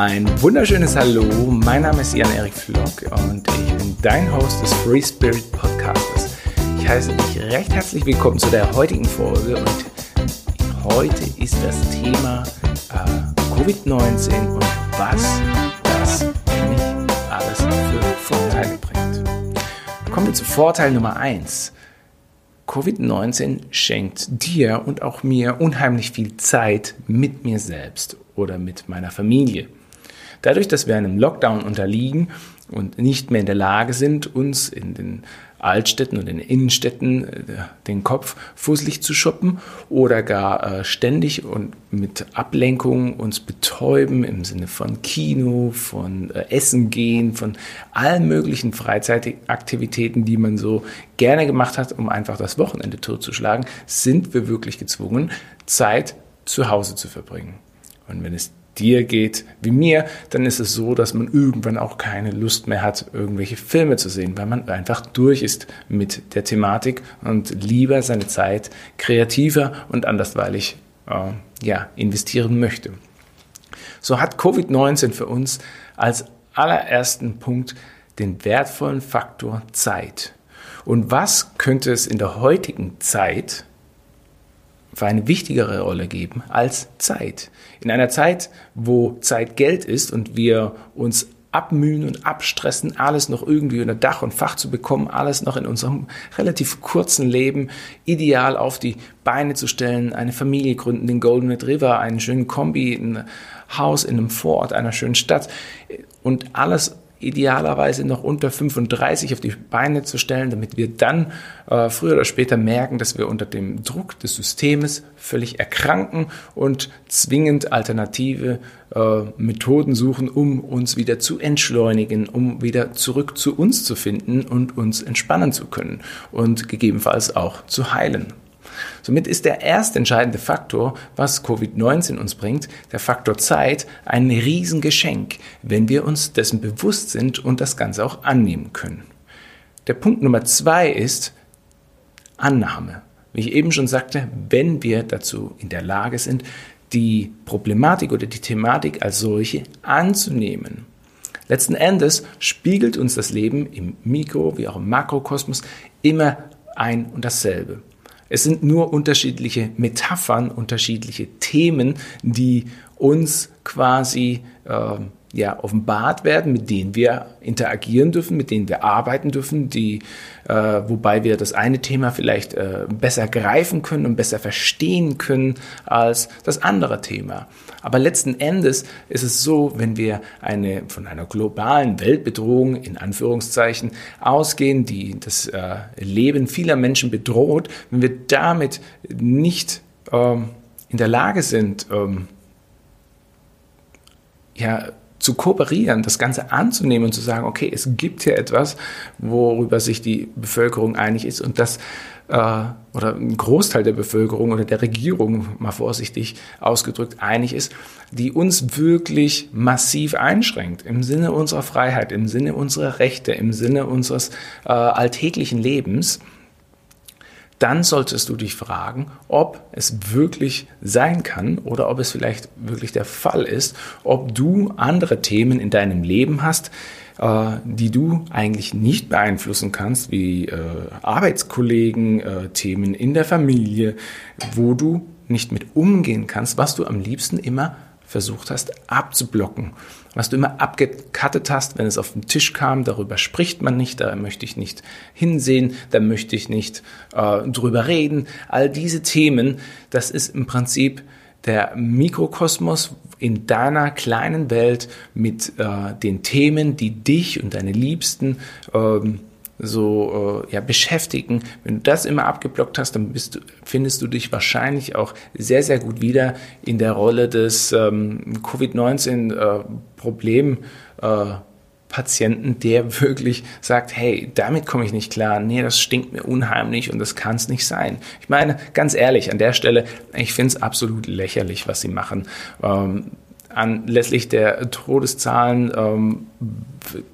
Ein wunderschönes Hallo, mein Name ist Jan-Erik Flock und ich bin dein Host des Free Spirit Podcastes. Ich heiße dich recht herzlich willkommen zu der heutigen Folge und heute ist das Thema äh, Covid-19 und was das nämlich alles für Vorteile bringt. Kommen wir zu Vorteil Nummer 1. Covid-19 schenkt dir und auch mir unheimlich viel Zeit mit mir selbst oder mit meiner Familie. Dadurch, dass wir einem Lockdown unterliegen und nicht mehr in der Lage sind, uns in den Altstädten und in den Innenstädten äh, den Kopf fusselig zu shoppen oder gar äh, ständig und mit Ablenkung uns betäuben im Sinne von Kino, von äh, Essen gehen, von allen möglichen Freizeitaktivitäten, die man so gerne gemacht hat, um einfach das Wochenende totzuschlagen, sind wir wirklich gezwungen, Zeit zu Hause zu verbringen. Und wenn es dir geht wie mir, dann ist es so, dass man irgendwann auch keine Lust mehr hat, irgendwelche Filme zu sehen, weil man einfach durch ist mit der Thematik und lieber seine Zeit kreativer und andersweilig äh, ja, investieren möchte. So hat Covid-19 für uns als allerersten Punkt den wertvollen Faktor Zeit. Und was könnte es in der heutigen Zeit für eine wichtigere Rolle geben als Zeit. In einer Zeit, wo Zeit Geld ist und wir uns abmühen und abstressen, alles noch irgendwie unter Dach und Fach zu bekommen, alles noch in unserem relativ kurzen Leben ideal auf die Beine zu stellen, eine Familie gründen, den Golden Retriever, einen schönen Kombi, ein Haus in einem Vorort einer schönen Stadt und alles idealerweise noch unter 35 auf die Beine zu stellen, damit wir dann äh, früher oder später merken, dass wir unter dem Druck des Systems völlig erkranken und zwingend alternative äh, Methoden suchen, um uns wieder zu entschleunigen, um wieder zurück zu uns zu finden und uns entspannen zu können und gegebenenfalls auch zu heilen. Somit ist der erste entscheidende Faktor, was Covid-19 uns bringt, der Faktor Zeit, ein Riesengeschenk, wenn wir uns dessen bewusst sind und das Ganze auch annehmen können. Der Punkt Nummer zwei ist Annahme. Wie ich eben schon sagte, wenn wir dazu in der Lage sind, die Problematik oder die Thematik als solche anzunehmen. Letzten Endes spiegelt uns das Leben im Mikro- wie auch im Makrokosmos immer ein und dasselbe. Es sind nur unterschiedliche Metaphern, unterschiedliche Themen, die uns quasi äh, ja, offenbart werden, mit denen wir interagieren dürfen, mit denen wir arbeiten dürfen, die, äh, wobei wir das eine Thema vielleicht äh, besser greifen können und besser verstehen können als das andere Thema. Aber letzten Endes ist es so, wenn wir eine, von einer globalen Weltbedrohung in Anführungszeichen ausgehen, die das äh, Leben vieler Menschen bedroht, wenn wir damit nicht ähm, in der Lage sind, ähm, ja, zu kooperieren, das Ganze anzunehmen und zu sagen, okay, es gibt hier etwas, worüber sich die Bevölkerung einig ist und das äh, oder ein Großteil der Bevölkerung oder der Regierung, mal vorsichtig ausgedrückt, einig ist, die uns wirklich massiv einschränkt im Sinne unserer Freiheit, im Sinne unserer Rechte, im Sinne unseres äh, alltäglichen Lebens dann solltest du dich fragen, ob es wirklich sein kann oder ob es vielleicht wirklich der Fall ist, ob du andere Themen in deinem Leben hast, äh, die du eigentlich nicht beeinflussen kannst, wie äh, Arbeitskollegen, äh, Themen in der Familie, wo du nicht mit umgehen kannst, was du am liebsten immer versucht hast abzublocken. Was du immer abgekattet hast, wenn es auf den Tisch kam, darüber spricht man nicht, da möchte ich nicht hinsehen, da möchte ich nicht äh, drüber reden. All diese Themen, das ist im Prinzip der Mikrokosmos in deiner kleinen Welt mit äh, den Themen, die dich und deine Liebsten ähm, so äh, ja, beschäftigen. Wenn du das immer abgeblockt hast, dann bist du, findest du dich wahrscheinlich auch sehr, sehr gut wieder in der Rolle des ähm, Covid-19-Problem. Äh, Patienten, der wirklich sagt, hey, damit komme ich nicht klar, nee, das stinkt mir unheimlich und das kann es nicht sein. Ich meine, ganz ehrlich, an der Stelle, ich finde es absolut lächerlich, was sie machen. Ähm, anlässlich der Todeszahlen, ähm,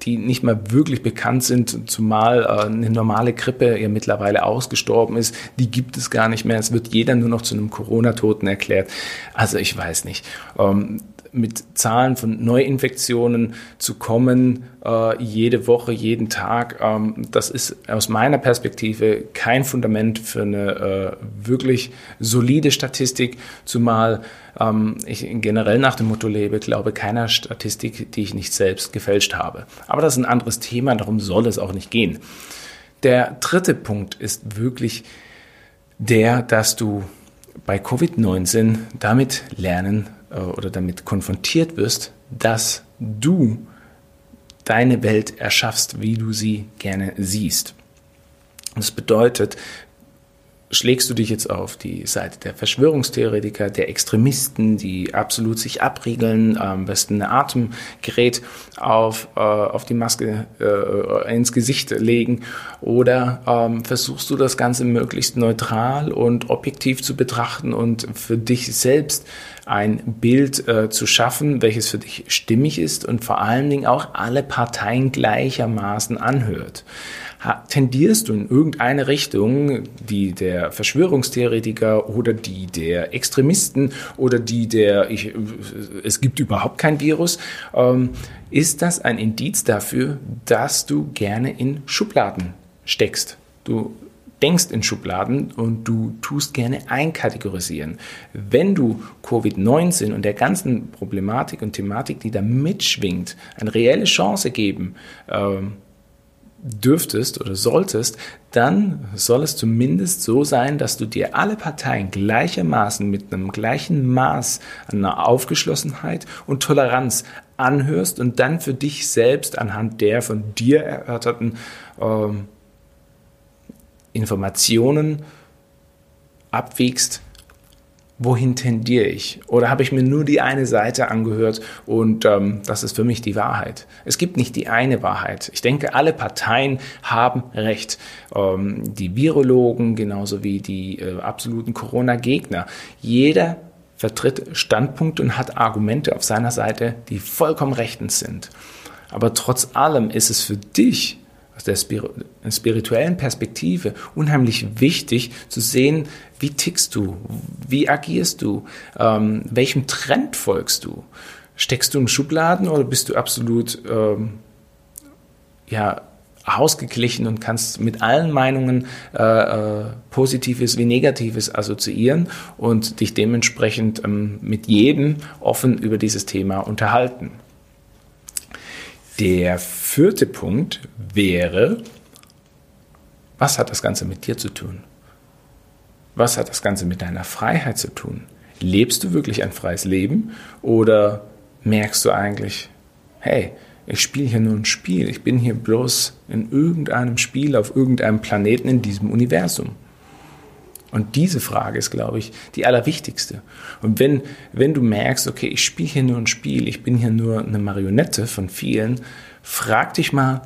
die nicht mal wirklich bekannt sind, zumal äh, eine normale Grippe ja mittlerweile ausgestorben ist, die gibt es gar nicht mehr. Es wird jeder nur noch zu einem Corona-Toten erklärt. Also ich weiß nicht. Ähm, mit Zahlen von Neuinfektionen zu kommen, äh, jede Woche, jeden Tag, ähm, das ist aus meiner Perspektive kein Fundament für eine äh, wirklich solide Statistik, zumal ähm, ich generell nach dem Motto lebe, glaube keiner Statistik, die ich nicht selbst gefälscht habe. Aber das ist ein anderes Thema, darum soll es auch nicht gehen. Der dritte Punkt ist wirklich der, dass du bei Covid-19 damit lernen äh, oder damit konfrontiert wirst, dass du deine Welt erschaffst, wie du sie gerne siehst. Das bedeutet, schlägst du dich jetzt auf die Seite der Verschwörungstheoretiker, der Extremisten, die absolut sich abriegeln, am besten ein Atemgerät auf, äh, auf die Maske äh, ins Gesicht legen? Oder ähm, versuchst du das Ganze möglichst neutral und objektiv zu betrachten und für dich selbst ein Bild äh, zu schaffen, welches für dich stimmig ist und vor allen Dingen auch alle Parteien gleichermaßen anhört tendierst du in irgendeine Richtung, die der Verschwörungstheoretiker oder die der Extremisten oder die der, ich, es gibt überhaupt kein Virus, ähm, ist das ein Indiz dafür, dass du gerne in Schubladen steckst. Du denkst in Schubladen und du tust gerne einkategorisieren. Wenn du Covid-19 und der ganzen Problematik und Thematik, die da mitschwingt, eine reelle Chance geben, ähm, dürftest oder solltest, dann soll es zumindest so sein, dass du dir alle Parteien gleichermaßen mit einem gleichen Maß an Aufgeschlossenheit und Toleranz anhörst und dann für dich selbst anhand der von dir erörterten ähm, Informationen abwiegst, wohin tendiere ich? Oder habe ich mir nur die eine Seite angehört und ähm, das ist für mich die Wahrheit? Es gibt nicht die eine Wahrheit. Ich denke, alle Parteien haben recht. Ähm, die Virologen genauso wie die äh, absoluten Corona-Gegner. Jeder vertritt Standpunkte und hat Argumente auf seiner Seite, die vollkommen rechtens sind. Aber trotz allem ist es für dich aus der spirituellen Perspektive unheimlich wichtig zu sehen, wie tickst du, wie agierst du, ähm, welchem Trend folgst du. Steckst du in Schubladen oder bist du absolut ähm, ja, ausgeglichen und kannst mit allen Meinungen äh, äh, Positives wie Negatives assoziieren und dich dementsprechend ähm, mit jedem offen über dieses Thema unterhalten. Der vierte Punkt wäre, was hat das Ganze mit dir zu tun? Was hat das Ganze mit deiner Freiheit zu tun? Lebst du wirklich ein freies Leben oder merkst du eigentlich, hey, ich spiele hier nur ein Spiel, ich bin hier bloß in irgendeinem Spiel auf irgendeinem Planeten in diesem Universum? Und diese Frage ist, glaube ich, die allerwichtigste. Und wenn, wenn du merkst, okay, ich spiele hier nur ein Spiel, ich bin hier nur eine Marionette von vielen, frag dich mal,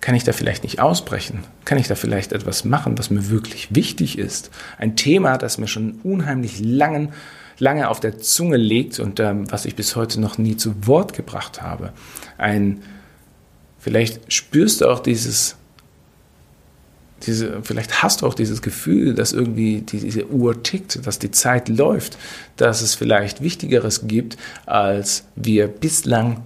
kann ich da vielleicht nicht ausbrechen? Kann ich da vielleicht etwas machen, was mir wirklich wichtig ist? Ein Thema, das mir schon unheimlich langen, lange auf der Zunge liegt und ähm, was ich bis heute noch nie zu Wort gebracht habe. Ein, vielleicht spürst du auch dieses diese, vielleicht hast du auch dieses Gefühl, dass irgendwie diese Uhr tickt, dass die Zeit läuft, dass es vielleicht Wichtigeres gibt, als wir bislang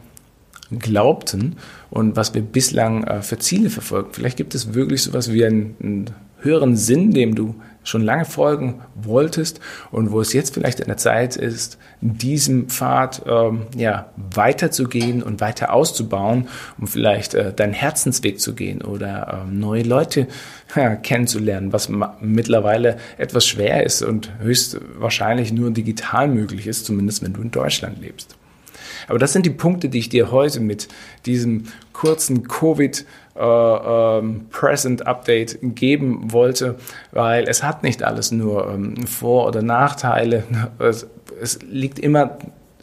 glaubten und was wir bislang äh, für Ziele verfolgen. Vielleicht gibt es wirklich so etwas wie einen, einen höheren Sinn, dem du schon lange folgen wolltest und wo es jetzt vielleicht an der Zeit ist, diesem Pfad ähm, ja, weiterzugehen und weiter auszubauen, um vielleicht äh, deinen Herzensweg zu gehen oder ähm, neue Leute ja, kennenzulernen, was mittlerweile etwas schwer ist und höchstwahrscheinlich nur digital möglich ist, zumindest wenn du in Deutschland lebst. Aber das sind die Punkte, die ich dir heute mit diesem kurzen Covid äh, ähm, Present Update geben wollte, weil es hat nicht alles nur ähm, Vor- oder Nachteile. Es, es liegt immer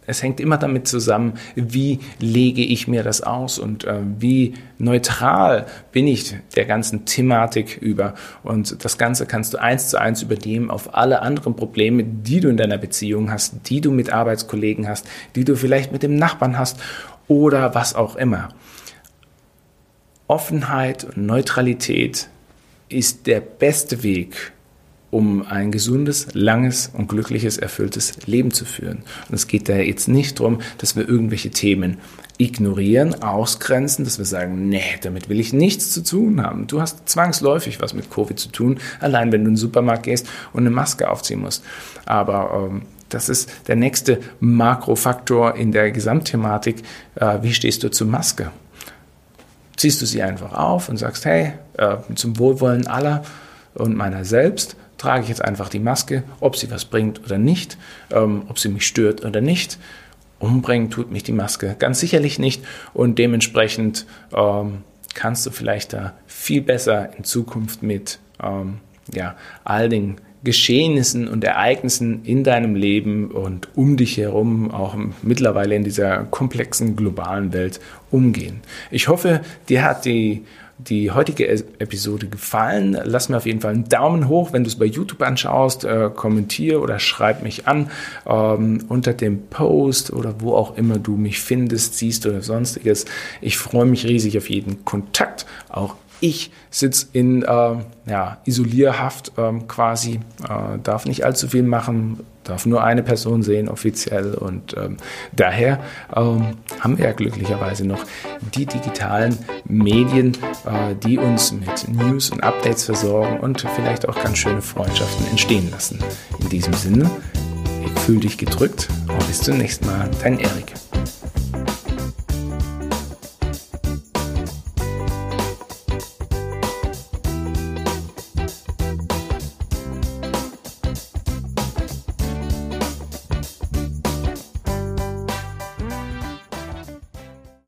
es hängt immer damit zusammen, wie lege ich mir das aus und äh, wie neutral bin ich der ganzen Thematik über. Und das Ganze kannst du eins zu eins übernehmen auf alle anderen Probleme, die du in deiner Beziehung hast, die du mit Arbeitskollegen hast, die du vielleicht mit dem Nachbarn hast oder was auch immer. Offenheit und Neutralität ist der beste Weg, um ein gesundes, langes und glückliches, erfülltes Leben zu führen. Und es geht da jetzt nicht darum, dass wir irgendwelche Themen ignorieren, ausgrenzen, dass wir sagen, nee, damit will ich nichts zu tun haben. Du hast zwangsläufig was mit Covid zu tun, allein wenn du in den Supermarkt gehst und eine Maske aufziehen musst. Aber ähm, das ist der nächste Makrofaktor in der Gesamtthematik. Äh, wie stehst du zur Maske? Ziehst du sie einfach auf und sagst, hey, äh, zum Wohlwollen aller und meiner selbst trage ich jetzt einfach die Maske, ob sie was bringt oder nicht, ähm, ob sie mich stört oder nicht. Umbringen tut mich die Maske ganz sicherlich nicht und dementsprechend ähm, kannst du vielleicht da viel besser in Zukunft mit ähm, ja, all den Geschehnissen und Ereignissen in deinem Leben und um dich herum, auch mittlerweile in dieser komplexen globalen Welt umgehen. Ich hoffe, dir hat die die heutige Episode gefallen. Lass mir auf jeden Fall einen Daumen hoch, wenn du es bei YouTube anschaust, äh, kommentiere oder schreib mich an ähm, unter dem Post oder wo auch immer du mich findest, siehst oder sonstiges. Ich freue mich riesig auf jeden Kontakt, auch ich sitze in äh, ja, Isolierhaft ähm, quasi, äh, darf nicht allzu viel machen, darf nur eine Person sehen offiziell und ähm, daher ähm, haben wir ja glücklicherweise noch die digitalen Medien, äh, die uns mit News und Updates versorgen und vielleicht auch ganz schöne Freundschaften entstehen lassen. In diesem Sinne, ich fühle dich gedrückt und bis zum nächsten Mal, dein Erik.